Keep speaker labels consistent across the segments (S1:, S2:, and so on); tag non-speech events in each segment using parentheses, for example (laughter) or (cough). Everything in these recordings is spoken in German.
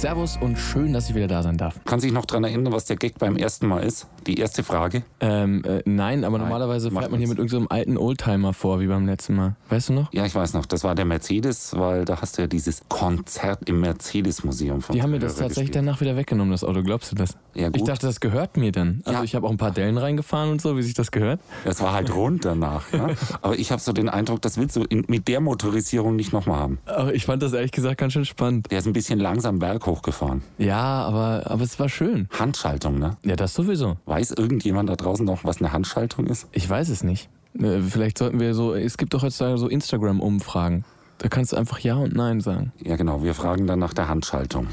S1: Servus und schön, dass ich wieder da sein darf.
S2: Kann sich noch daran erinnern, was der Gag beim ersten Mal ist? Die erste Frage?
S1: Ähm, äh, nein, aber
S2: Nein,
S1: normalerweise fährt man hier mit irgendeinem alten Oldtimer vor, wie beim letzten Mal. Weißt du noch?
S2: Ja, ich weiß noch. Das war der Mercedes, weil da hast du ja dieses Konzert im Mercedes-Museum von
S1: Die haben mir das tatsächlich
S2: gespielt.
S1: danach wieder weggenommen, das Auto. Glaubst du das?
S2: Ja, gut.
S1: Ich dachte, das gehört mir dann. Also
S2: Ja.
S1: ich habe auch ein paar Dellen reingefahren und so, wie sich das gehört.
S2: Es war halt rund danach. Ja? (laughs) Aber ich habe so den Eindruck, das willst du mit der Motorisierung nicht nochmal haben.
S1: Aber ich fand das ehrlich gesagt ganz schön spannend.
S2: Der ist ein bisschen langsam berghoch gefahren.
S1: Ja, aber, aber es war schön.
S2: Handschaltung, ne?
S1: Ja, das sowieso.
S2: Weiß irgendjemand da draußen noch, was eine Handschaltung ist?
S1: Ich weiß es nicht. Äh, Vielleicht sollten wir so, es gibt doch heutzutage so Instagram-Umfragen. Da kannst du einfach Ja und Nein sagen.
S2: Ja, genau. Wir fragen dann nach der Handschaltung.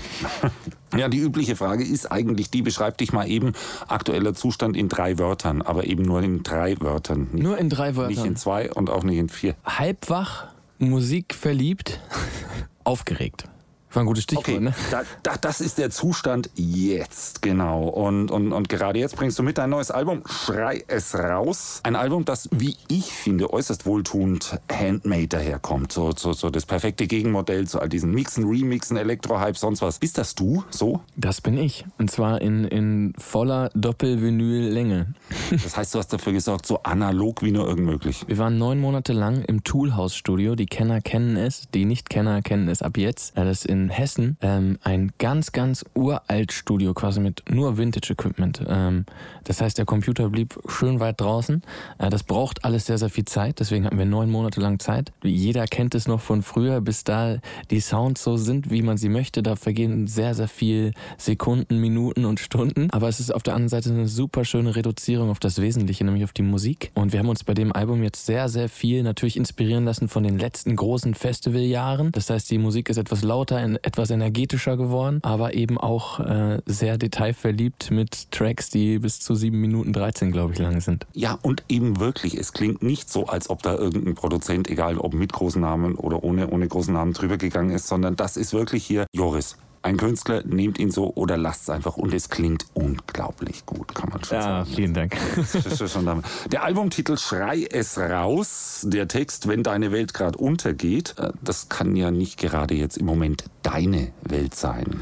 S2: (laughs) ja, die übliche Frage ist eigentlich die, beschreib dich mal eben aktueller Zustand in drei Wörtern, aber eben nur in drei Wörtern. Nicht,
S1: Nur in drei
S2: nicht in
S1: Wörtern.
S2: zwei und auch nicht in vier.
S1: Halbwach, Musik verliebt, (laughs) aufgeregt. War ein gutes Stichwort,
S2: Okay,
S1: ne?
S2: da, da, das ist der Zustand jetzt, genau. Und, und, und gerade jetzt bringst du mit dein neues Album Schrei es raus. Ein Album, das, wie ich finde, äußerst wohltuend handmade daherkommt. So, so, so das perfekte Gegenmodell zu all diesen Mixen, Remixen, Elektrohype, sonst was. Bist das du so?
S1: Das bin ich. Und zwar in, in voller Doppel-Vinyl-Länge. (laughs)
S2: Das heißt, du hast dafür gesorgt, so analog wie nur irgend möglich.
S1: Wir waren neun Monate lang im Toolhouse-Studio. Die Kenner kennen es, die Nicht-Kenner kennen es ab jetzt. Das ist Hessen ähm, ein ganz, ganz uralt Studio, quasi mit nur Vintage-Equipment. Ähm, das heißt, der Computer blieb schön weit draußen. Äh, das braucht alles sehr, sehr viel Zeit. Deswegen hatten wir neun Monate lang Zeit. Jeder kennt es noch von früher, bis da die Sounds so sind, wie man sie möchte. Da vergehen sehr, sehr viel Sekunden, Minuten und Stunden. Aber es ist auf der anderen Seite eine super schöne Reduzierung auf das Wesentliche, nämlich auf die Musik. Und wir haben uns bei dem Album jetzt sehr, sehr viel natürlich inspirieren lassen von den letzten großen Festivaljahren. Das heißt, die Musik ist etwas lauter, etwas energetischer geworden, aber eben auch äh, sehr detailverliebt mit Tracks, die bis zu 7 Minuten 13, glaube ich, lang sind.
S2: Ja, und eben wirklich, es klingt nicht so, als ob da irgendein Produzent, egal ob mit großen Namen oder ohne, ohne großen Namen drüber gegangen ist, sondern das ist wirklich hier Joris. Ein Künstler, nehmt ihn so oder lasst es einfach und es klingt unglaublich gut, kann man schon sagen.
S1: vielen Dank.
S2: Der Albumtitel Schrei es raus, der Text Wenn deine Welt gerade untergeht, äh, das kann ja nicht gerade jetzt im Moment deine Welt sein.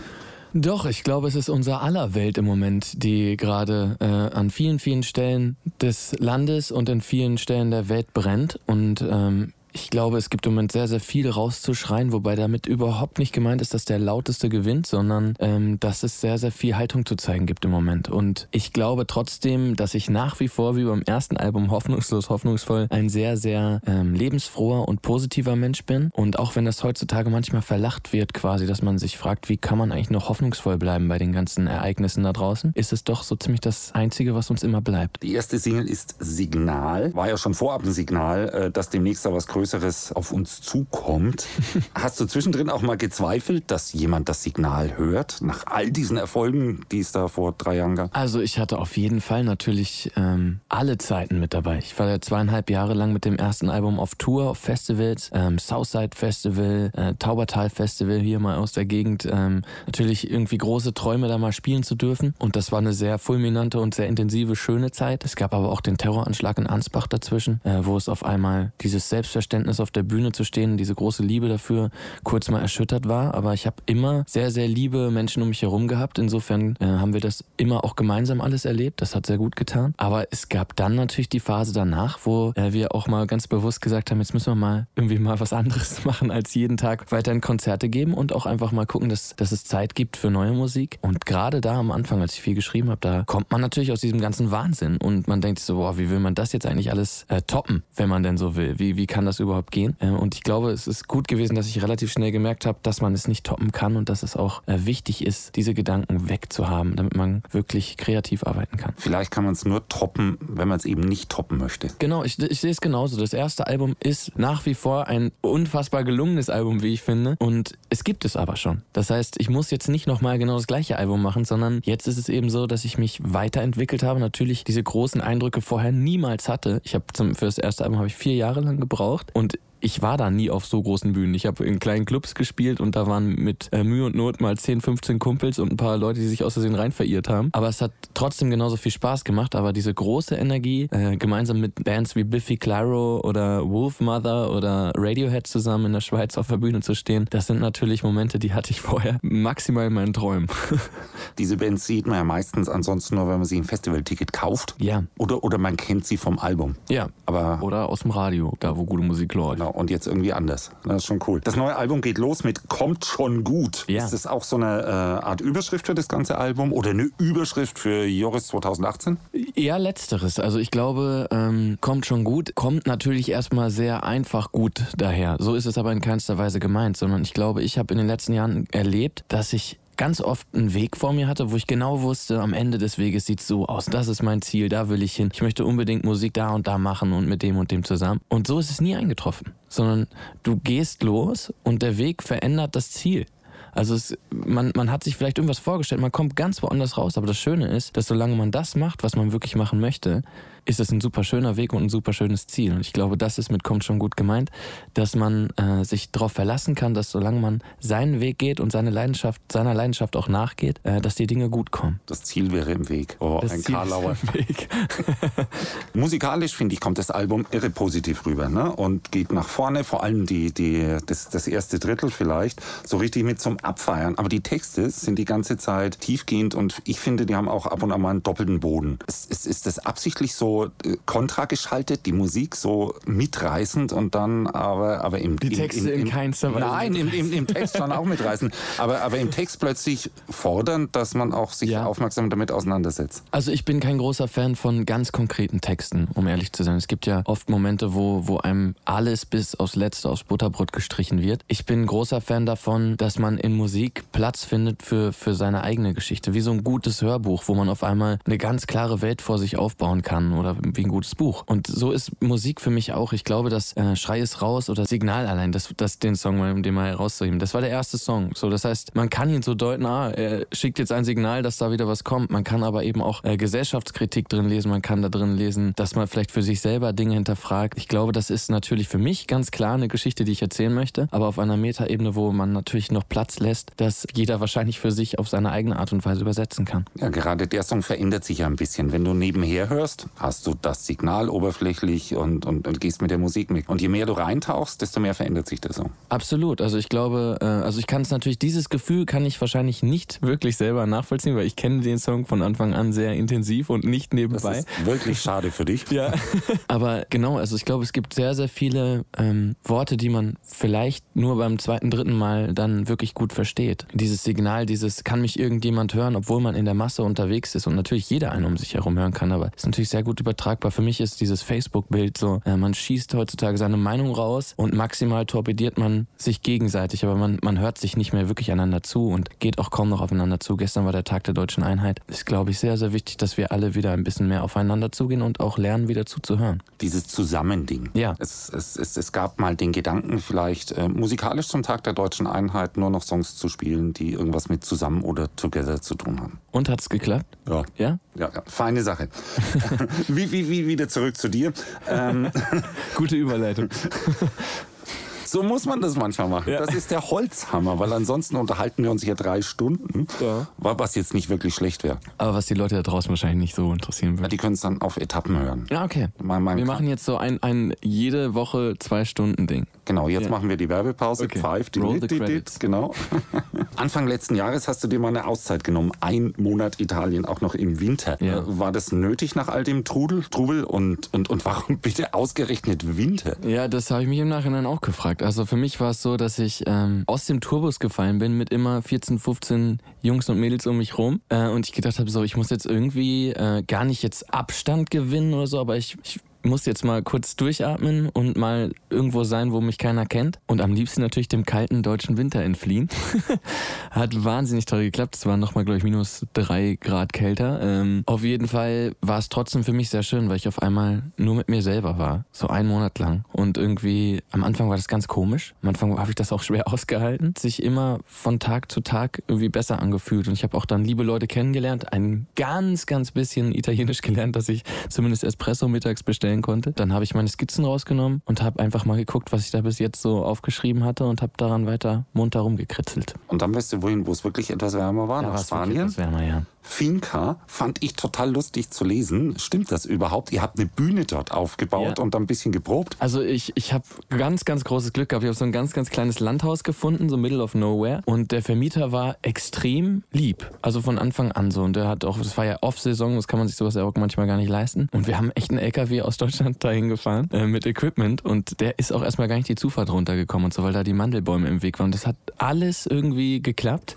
S1: Doch, ich glaube, es ist unser aller Welt im Moment, die gerade äh, an vielen, vielen Stellen des Landes und in vielen Stellen der Welt brennt. Und ähm, ich glaube, es gibt im Moment sehr, sehr viel rauszuschreien, wobei damit überhaupt nicht gemeint ist, dass der lauteste gewinnt, sondern ähm, dass es sehr, sehr viel Haltung zu zeigen gibt im Moment. Und ich glaube trotzdem, dass ich nach wie vor, wie beim ersten Album Hoffnungslos, hoffnungsvoll, ein sehr, sehr ähm, lebensfroher und positiver Mensch bin. Und auch wenn das heutzutage manchmal verlacht wird, quasi, dass man sich fragt, wie kann man eigentlich noch hoffnungsvoll bleiben bei den ganzen Ereignissen da draußen, ist es doch so ziemlich das Einzige, was uns immer bleibt.
S2: Die erste Single ist Signal. War ja schon vorab ein Signal, äh, dass demnächst da was Größeres auf uns zukommt. (laughs) Hast du zwischendrin auch mal gezweifelt, dass jemand das Signal hört? Nach all diesen Erfolgen, die es da vor drei Jahren gab?
S1: Also ich hatte auf jeden Fall natürlich ähm, alle Zeiten mit dabei. Ich war ja zweieinhalb Jahre lang mit dem ersten Album auf Tour, auf Festivals, ähm, Southside Festival, äh, Taubertal Festival hier mal aus der Gegend. Ähm, natürlich irgendwie große Träume da mal spielen zu dürfen. Und das war eine sehr fulminante und sehr intensive, schöne Zeit. Es gab aber auch den Terroranschlag in Ansbach dazwischen, äh, wo es auf einmal dieses Selbstverständnis auf der Bühne zu stehen, diese große Liebe dafür kurz mal erschüttert war. Aber ich habe immer sehr, sehr liebe Menschen um mich herum gehabt. Insofern äh, haben wir das immer auch gemeinsam alles erlebt. Das hat sehr gut getan. Aber es gab dann natürlich die Phase danach, wo äh, wir auch mal ganz bewusst gesagt haben, jetzt müssen wir mal irgendwie mal was anderes (laughs) machen, als jeden Tag weiterhin Konzerte geben und auch einfach mal gucken, dass, dass es Zeit gibt für neue Musik. Und gerade da am Anfang, als ich viel geschrieben habe, da kommt man natürlich aus diesem ganzen Wahnsinn und man denkt so, boah, wie will man das jetzt eigentlich alles äh, toppen, wenn man denn so will? Wie, wie kann das überhaupt gehen? Äh, und ich glaube, es ist gut gewesen, dass ich relativ schnell gemerkt habe, dass man es nicht toppen kann und dass es auch äh, wichtig ist, diese Gedanken wegzuhaben, damit man wirklich kreativ arbeiten kann.
S2: Vielleicht kann man es nur toppen, wenn man es eben nicht toppen möchte.
S1: Genau, ich, ich sehe es genauso. Das erste Album ist nach wie vor ein unfassbar gelungenes Album, wie ich finde. Und es gibt es aber schon. Das heißt, ich muss jetzt nicht nochmal genau das gleiche Album machen, sondern jetzt ist es eben so, dass ich mich weiterentwickelt habe. Natürlich diese großen Eindrücke vorher niemals hatte. Ich habe zum für das erste Album habe ich vier Jahre lang gebraucht und ich war da nie auf so großen Bühnen. Ich habe in kleinen Clubs gespielt und da waren mit äh, Mühe und Not mal 10, 15 Kumpels und ein paar Leute, die sich aus Versehen rein verirrt haben. Aber es hat trotzdem genauso viel Spaß gemacht. Aber diese große Energie, äh, gemeinsam mit Bands wie Biffy Clyro oder Wolfmother oder Radiohead zusammen in der Schweiz auf der Bühne zu stehen, das sind natürlich Momente, die hatte ich vorher maximal in meinen Träumen. (laughs)
S2: Diese Bands sieht man ja meistens ansonsten nur, wenn man sie ein Festivalticket kauft.
S1: Ja.
S2: Oder, oder man kennt sie vom Album.
S1: Ja.
S2: Aber
S1: Oder aus dem Radio, da wo gute Musik läuft.
S2: Genau, und jetzt irgendwie anders. Das ist schon cool. Das neue Album geht los mit Kommt schon gut.
S1: Ja.
S2: Ist das auch so eine äh, Art Überschrift für das ganze Album oder eine Überschrift für Joris 2018?
S1: Eher letzteres. Also ich glaube, ähm, kommt schon gut. Kommt natürlich erstmal sehr einfach gut daher. So ist es aber in keinster Weise gemeint, sondern ich glaube, ich habe in den letzten Jahren erlebt, dass ich ganz oft einen Weg vor mir hatte, wo ich genau wusste, am Ende des Weges sieht so aus. Das ist mein Ziel, da will ich hin. Ich möchte unbedingt Musik da und da machen und mit dem und dem zusammen. Und so ist es nie eingetroffen, sondern du gehst los und der Weg verändert das Ziel. Also es, man, man hat sich vielleicht irgendwas vorgestellt, man kommt ganz woanders raus, aber das Schöne ist, dass solange man das macht, was man wirklich machen möchte, ist es ein super schöner Weg und ein super schönes Ziel. Und ich glaube, das ist mit kommt schon gut gemeint, dass man äh, sich darauf verlassen kann, dass solange man seinen Weg geht und seine Leidenschaft, seiner Leidenschaft auch nachgeht, äh, dass die Dinge gut kommen.
S2: Das Ziel wäre im Weg. Oh,
S1: Das
S2: ein
S1: Ziel ist
S2: Karlauer.
S1: im Weg. (laughs)
S2: Musikalisch, finde ich, kommt das Album irre positiv rüber ne? und geht nach vorne, vor allem die, die, das, das erste Drittel vielleicht, so richtig mit zum Abfeiern. Aber die Texte sind die ganze Zeit tiefgehend und ich finde, die haben auch ab und an mal einen doppelten Boden. Es, es, ist das absichtlich so äh, kontra geschaltet, die Musik so mitreißend und dann aber, aber im...
S1: Die Texte
S2: im,
S1: in
S2: im,
S1: keinster Weise
S2: Nein, im, im, im Text schon auch mitreißen. Aber, aber im Text plötzlich fordern, dass man auch sich
S1: Ja.
S2: aufmerksam damit auseinandersetzt.
S1: Also ich bin kein großer Fan von ganz konkreten Texten, um ehrlich zu sein. Es gibt ja oft Momente, wo, wo einem alles bis aufs Letzte aufs Butterbrot gestrichen wird. Ich bin großer Fan davon, dass man in Musik Platz findet für, für seine eigene Geschichte. Wie so ein gutes Hörbuch, wo man auf einmal eine ganz klare Welt vor sich aufbauen kann oder wie ein gutes Buch. Und so ist Musik für mich auch. Ich glaube, dass äh, Schrei ist raus oder Signal allein, das, das den Song, um den mal herauszuheben, das war der erste Song. So, das heißt, man kann ihn so deuten, ah, er schickt jetzt ein Signal, dass da wieder was kommt. Man kann aber eben auch äh, Gesellschaftskritik drin lesen, man kann da drin lesen, dass man vielleicht für sich selber Dinge hinterfragt. Ich glaube, das ist natürlich für mich ganz klar eine Geschichte, die ich erzählen möchte, aber auf einer Metaebene, wo man natürlich noch Platz lässt, dass jeder wahrscheinlich für sich auf seine eigene Art und Weise übersetzen kann.
S2: Ja, gerade der Song verändert sich ja ein bisschen. Wenn du nebenher hörst, hast du das Signal oberflächlich und, und, und gehst mit der Musik mit. Und je mehr du reintauchst, desto mehr verändert sich der Song.
S1: Absolut. Also ich glaube, äh, also ich kann es natürlich, dieses Gefühl kann ich wahrscheinlich nicht wirklich selber nachvollziehen, weil ich kenne den Song von Anfang an sehr intensiv und nicht
S2: Das
S1: nebenbei.
S2: ist wirklich schade für dich.
S1: Ja. (laughs) Aber genau, also ich glaube, es gibt sehr, sehr viele ähm, Worte, die man vielleicht nur beim zweiten, dritten Mal dann wirklich gut versteht. Dieses Signal, dieses kann mich irgendjemand hören, obwohl man in der Masse unterwegs ist und natürlich jeder einen um sich herum hören kann, aber ist natürlich sehr gut übertragbar. Für mich ist dieses Facebook-Bild so, äh, man schießt heutzutage seine Meinung raus und maximal torpediert man sich gegenseitig, aber man, man hört sich nicht mehr wirklich einander zu und geht auch kaum noch aufeinander zu. Gestern war der Tag der deutschen Einheit. Ist, glaube ich, sehr, sehr wichtig, dass wir alle wieder ein bisschen mehr aufeinander zugehen und auch lernen, wieder zuzuhören.
S2: Dieses Zusammending.
S1: Ja.
S2: Es, es, es, es gab mal den Gedanken, vielleicht äh, musikalisch zum Tag der deutschen Einheit nur noch Songs zu spielen, die irgendwas mit zusammen oder together zu tun haben.
S1: Und hat's geklappt?
S2: Ja.
S1: Ja?
S2: Ja, ja, feine Sache. (laughs) wie, wie, wie, wieder zurück zu dir. Ähm,
S1: Gute Überleitung. (laughs)
S2: so muss man das manchmal machen.
S1: Ja.
S2: Das ist der Holzhammer, weil ansonsten unterhalten wir uns hier drei Stunden,
S1: Ja.
S2: wa- was jetzt nicht wirklich schlecht wäre.
S1: Aber was die Leute da draußen wahrscheinlich nicht so interessieren
S2: Ja,
S1: würde.
S2: Die können es dann auf Etappen hören.
S1: Ja, okay.
S2: Man- man
S1: wir machen jetzt so ein, ein jede Woche zwei Stunden Ding.
S2: Genau, jetzt
S1: Ja.
S2: machen wir die Werbepause.
S1: Okay.
S2: Pfeif, die
S1: Roll credits.
S2: Genau. (laughs) Anfang letzten Jahres hast du dir mal eine Auszeit genommen. Ein Monat Italien, auch noch im Winter.
S1: Ja.
S2: Äh, War das nötig nach all dem Trudel, Trubel und, und, und warum (laughs) bitte ausgerechnet Winter?
S1: Ja, das habe ich mich im Nachhinein auch gefragt. Also für mich war es so, dass ich ähm, aus dem Tourbus gefallen bin mit immer 14, 15 Jungs und Mädels um mich rum äh, und ich gedacht habe, so, ich muss jetzt irgendwie äh, gar nicht jetzt Abstand gewinnen oder so, aber ich, ich muss jetzt mal kurz durchatmen und mal irgendwo sein, wo mich keiner kennt. Und am liebsten natürlich dem kalten deutschen Winter entfliehen. (laughs) Hat wahnsinnig toll geklappt. Es waren nochmal, glaube ich, minus drei Grad kälter. Ähm, auf jeden Fall war es trotzdem für mich sehr schön, weil ich auf einmal nur mit mir selber war. So einen Monat lang. Und irgendwie, am Anfang war das ganz komisch. Am Anfang habe ich das auch schwer (laughs) ausgehalten. Sich immer von Tag zu Tag irgendwie besser angefühlt. Und ich habe auch dann liebe Leute kennengelernt. Ein ganz, ganz bisschen Italienisch gelernt, dass ich zumindest Espresso mittags bestellen erstellen konnte. Dann habe ich meine Skizzen rausgenommen und habe einfach mal geguckt, was ich da bis jetzt so aufgeschrieben hatte und habe daran weiter munter rumgekritzelt.
S2: Und dann weißt du wohin, wo es wirklich etwas wärmer war,
S1: Da
S2: nach Spanien.
S1: etwas wärmer, ja.
S2: Finca fand ich total lustig zu lesen. Stimmt das überhaupt? Ihr habt eine Bühne dort aufgebaut
S1: Ja.
S2: und dann ein bisschen geprobt.
S1: Also ich, ich habe ganz, ganz großes Glück gehabt. Ich habe so ein ganz, ganz kleines Landhaus gefunden, so middle of nowhere. Und der Vermieter war extrem lieb. Also von Anfang an so. Und der hat auch, das war ja Off-Saison, das kann man sich sowas ja auch manchmal gar nicht leisten. Und wir haben echt einen LKW aus Deutschland (laughs) dahin gefahren äh, mit Equipment. Und der ist auch erstmal gar nicht die Zufahrt runtergekommen und so, weil da die Mandelbäume im Weg waren. Und das hat alles irgendwie geklappt.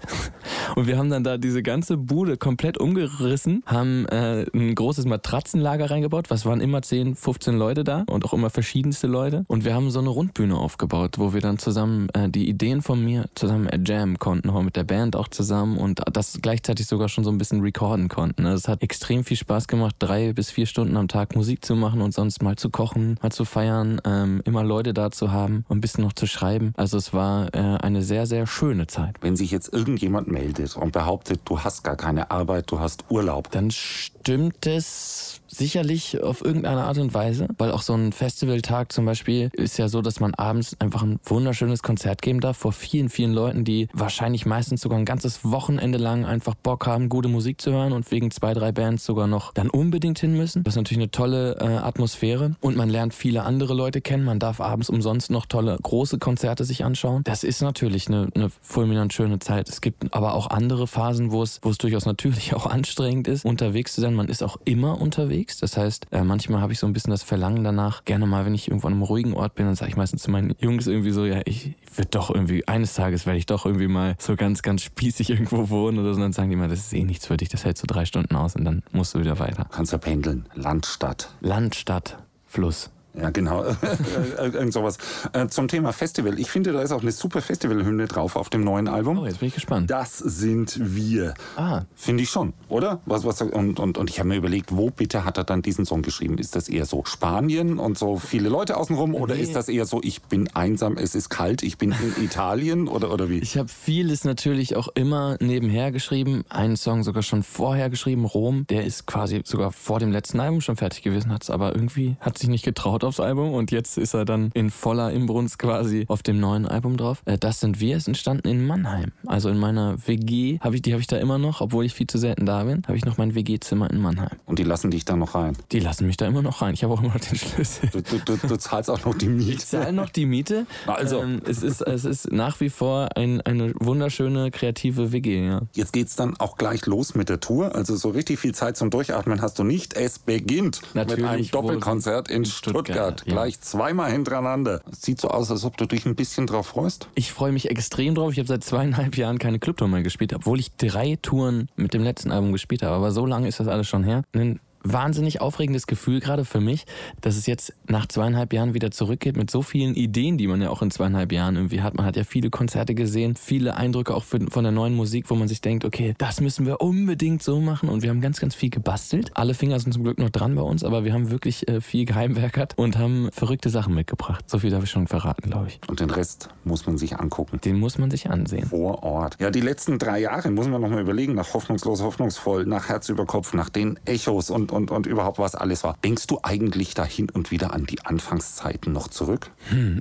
S1: Und wir haben dann da diese ganze Bude komplett umgerissen, haben äh, ein großes Matratzenlager reingebaut. Was waren immer 10, 15 Leute da und auch immer verschiedenste Leute. Und wir haben so eine Rundbühne aufgebaut, wo wir dann zusammen äh, die Ideen von mir zusammen äh, jammen konnten, auch mit der Band auch zusammen und das gleichzeitig sogar schon so ein bisschen recorden konnten. Also Es hat extrem viel Spaß gemacht, drei bis vier Stunden am Tag Musik zu machen und sonst mal zu kochen, mal zu feiern, ähm, immer Leute da zu haben und ein bisschen noch zu schreiben. Also es war äh, eine sehr, sehr schöne Zeit.
S2: Wenn sich jetzt irgendjemand meldet und behauptet, du hast gar keine Arbeit, du hast Urlaub,
S1: dann stimmt es sicherlich auf irgendeine Art und Weise, weil auch so ein Festivaltag zum Beispiel ist ja so, dass man abends einfach ein wunderschönes Konzert geben darf vor vielen, vielen Leuten, die wahrscheinlich meistens sogar ein ganzes Wochenende lang einfach Bock haben, gute Musik zu hören und wegen zwei, drei Bands sogar noch dann unbedingt hin müssen. Das ist natürlich eine tolle äh, Atmosphäre und man lernt viele andere Leute kennen. Man darf abends umsonst noch tolle große Konzerte sich anschauen. Das ist natürlich eine, eine fulminant schöne Zeit. Es gibt aber auch andere Phasen, wo es, wo es durchaus natürlich (laughs) auch anstrengend ist, unterwegs zu sein. Man ist auch immer unterwegs. Das heißt, äh, manchmal habe ich so ein bisschen das Verlangen danach, gerne mal, wenn ich irgendwo an einem ruhigen Ort bin, dann sage ich meistens zu meinen Jungs irgendwie so, ja, ich würde doch irgendwie, eines Tages werde ich doch irgendwie mal so ganz, ganz spießig (laughs) irgendwo wohnen oder so. Und dann sagen die mal, das ist eh nichts für dich, das hältst du drei Stunden aus und dann musst du wieder weiter.
S2: kannst ja pendeln. Land, Stadt.
S1: Land, Stadt, Fluss.
S2: Ja, genau. (laughs) Irgend sowas. Äh, zum Thema Festival. Ich finde, da ist auch eine super Festivalhymne drauf auf dem neuen Album.
S1: Oh, jetzt bin ich gespannt.
S2: Das sind wir.
S1: Ah.
S2: Finde ich schon, oder? Was, was, und, und, und ich habe mir überlegt, wo bitte hat er dann diesen Song geschrieben? Ist das eher so Spanien und so viele Leute außenrum? Oder
S1: Nee.
S2: ist das eher so, ich bin einsam, es ist kalt, ich bin in Italien? Oder, oder wie?
S1: Ich habe vieles natürlich auch immer nebenher geschrieben. Einen Song sogar schon vorher geschrieben, Rom. Der ist quasi sogar vor dem letzten Album schon fertig gewesen, hat es aber irgendwie, hat sich nicht getraut aufs Album und jetzt ist er dann in voller Imbrunst quasi auf dem neuen Album drauf. Äh, Das sind wir, ist entstanden in Mannheim. Also in meiner WG, hab ich, die habe ich da immer noch, obwohl ich viel zu selten da bin, habe ich noch mein WG-Zimmer in Mannheim.
S2: Und die lassen dich da noch rein.
S1: Die lassen mich da immer noch rein. Ich habe auch immer noch den Schlüssel.
S2: Du, du, du, du zahlst auch noch die Miete.
S1: Ich zahle noch die Miete.
S2: Also.
S1: Ähm, es, ist, es ist nach wie vor ein, eine wunderschöne, kreative WG, ja.
S2: Jetzt geht's dann auch gleich los mit der Tour. Also so richtig viel Zeit zum Durchatmen hast du nicht. Es beginnt mit
S1: Natürlich,
S2: einem
S1: wo-
S2: Doppelkonzert in
S1: in
S2: Stuttgart.
S1: Stuttgart, ja.
S2: Gleich zweimal hintereinander. Es sieht so aus, als ob du dich ein bisschen drauf freust.
S1: Ich freue mich extrem drauf. Ich habe seit zweieinhalb Jahren keine Clubtour mehr gespielt, obwohl ich drei Touren mit dem letzten Album gespielt habe. Aber so lange ist das alles schon her. Ein wahnsinnig aufregendes Gefühl gerade für mich, dass es jetzt nach zweieinhalb Jahren wieder zurückgeht mit so vielen Ideen, die man ja auch in zweieinhalb Jahren irgendwie hat. Man hat ja viele Konzerte gesehen, viele Eindrücke auch für, von der neuen Musik, wo man sich denkt, okay, das müssen wir unbedingt so machen. Und wir haben ganz, ganz viel gebastelt. Alle Finger sind zum Glück noch dran bei uns, aber wir haben wirklich äh, viel geheimwerkert und haben verrückte Sachen mitgebracht. So viel darf ich schon verraten, glaube ich.
S2: Und den Rest muss man sich angucken.
S1: Den muss man sich ansehen.
S2: Vor Ort. Ja, die letzten drei Jahre muss man noch mal überlegen, nach Hoffnungslos, Hoffnungsvoll, nach Herz über Kopf, nach den Echos und, und, und überhaupt was alles war. Denkst du eigentlich da hin und wieder an die Anfangszeiten noch zurück?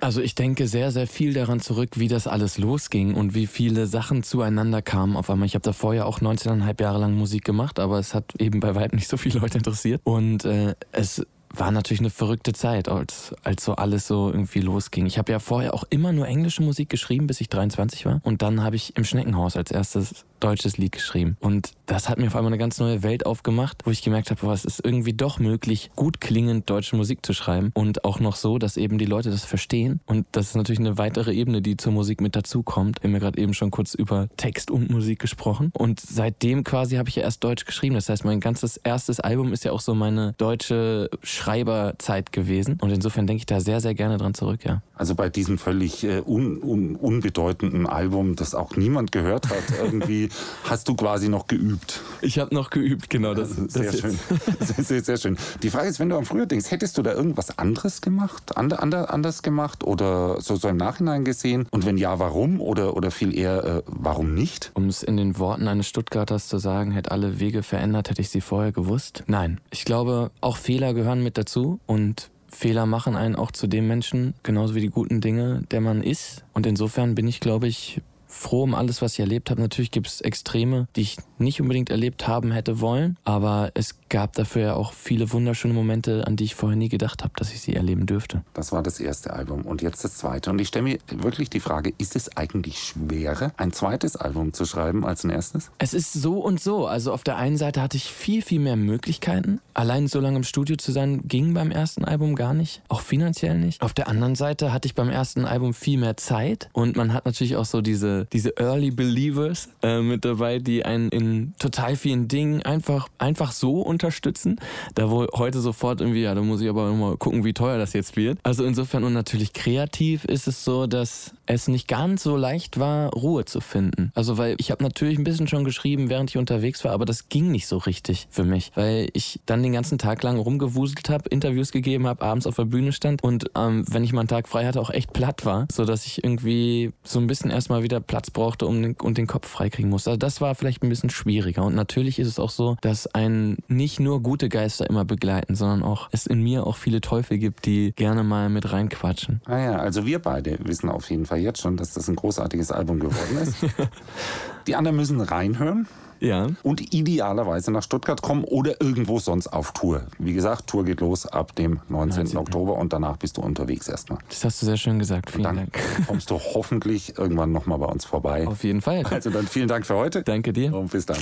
S1: Also ich denke sehr, sehr viel daran zurück, wie das alles losging und wie viele Sachen zueinander kamen auf einmal. Ich habe davor ja auch 19,5 Jahre lang Musik gemacht, aber es hat eben bei weitem nicht so viele Leute interessiert. Und äh, es war natürlich eine verrückte Zeit, als, als so alles so irgendwie losging. Ich habe ja vorher auch immer nur englische Musik geschrieben, bis ich 23 war. Und dann habe ich im Schneckenhaus als erstes deutsches Lied geschrieben. Und das hat mir auf einmal eine ganz neue Welt aufgemacht, wo ich gemerkt habe, boah, es ist irgendwie doch möglich, gut klingend deutsche Musik zu schreiben. Und auch noch so, dass eben die Leute das verstehen. Und das ist natürlich eine weitere Ebene, die zur Musik mit dazukommt. Wir haben ja gerade eben schon kurz über Text und Musik gesprochen. Und seitdem quasi habe ich ja erst Deutsch geschrieben. Das heißt, mein ganzes erstes Album ist ja auch so meine deutsche Schreiberzeit gewesen. Und insofern denke ich da sehr, sehr gerne dran zurück, ja.
S2: Also bei diesem völlig äh, un, un, unbedeutenden Album, das auch niemand gehört hat, (laughs) irgendwie quasi, hast du quasi noch geübt?
S1: Ich habe noch geübt, genau. Das, das
S2: sehr schön. (laughs) Sehr, sehr, sehr, schön. Die Frage ist, wenn du am früher denkst, hättest du da irgendwas anderes gemacht, ander, ander, anders gemacht oder so, so im Nachhinein gesehen? Und wenn ja, warum? Oder, oder viel eher, äh, warum nicht?
S1: Um es in den Worten eines Stuttgarters zu sagen, hätte alle Wege verändert, hätte ich sie vorher gewusst. Nein, ich glaube, auch Fehler gehören mit dazu und Fehler machen einen auch zu dem Menschen, genauso wie die guten Dinge, der man ist. Und insofern bin ich, glaube ich, froh um alles, was ich erlebt habe. Natürlich gibt es Extreme, die ich nicht unbedingt erlebt haben hätte wollen, aber es gab dafür ja auch viele wunderschöne Momente, an die ich vorher nie gedacht habe, dass ich sie erleben dürfte.
S2: Das war das erste Album und jetzt das zweite. Und ich stelle mir wirklich die Frage, ist es eigentlich schwerer, ein zweites Album zu schreiben als ein erstes?
S1: Es ist so und so. Also auf der einen Seite hatte ich viel, viel mehr Möglichkeiten. Allein so lange im Studio zu sein, ging beim ersten Album gar nicht. Auch finanziell nicht. Auf der anderen Seite hatte ich beim ersten Album viel mehr Zeit und man hat natürlich auch so diese, diese Early Believers äh, mit dabei, die einen in total vielen Dingen einfach, einfach so unterstützen. Da wo heute sofort irgendwie, ja, da muss ich aber mal gucken, wie teuer das jetzt wird. Also insofern und natürlich kreativ ist es so, dass es nicht ganz so leicht war, Ruhe zu finden. Also weil ich habe natürlich ein bisschen schon geschrieben, während ich unterwegs war, aber das ging nicht so richtig für mich, weil ich dann den ganzen Tag lang rumgewuselt habe, Interviews gegeben habe, abends auf der Bühne stand und ähm, wenn ich mal einen Tag frei hatte, auch echt platt war, so dass ich irgendwie so ein bisschen erstmal wieder Platz brauchte um und den Kopf freikriegen musste. Also das war vielleicht ein bisschen schwieriger und natürlich ist es auch so, dass einen nicht nur gute Geister immer begleiten, sondern auch es in mir auch viele Teufel gibt, die gerne mal mit reinquatschen.
S2: Ah ja, also wir beide wissen auf jeden Fall jetzt schon, dass das ein großartiges Album geworden ist. (laughs) Die anderen müssen reinhören.
S1: Ja.
S2: Und idealerweise nach Stuttgart kommen oder irgendwo sonst auf Tour. Wie gesagt, Tour geht los ab dem 19. 19. Oktober und danach bist du unterwegs erstmal.
S1: Das hast du sehr schön gesagt. Vielen
S2: dann
S1: Dank. (laughs)
S2: kommst du hoffentlich irgendwann nochmal bei uns vorbei.
S1: Auf jeden Fall.
S2: Also dann vielen Dank für heute.
S1: Danke dir.
S2: Und bis dann.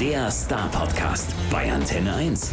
S3: Der Star Podcast bei Antenne 1.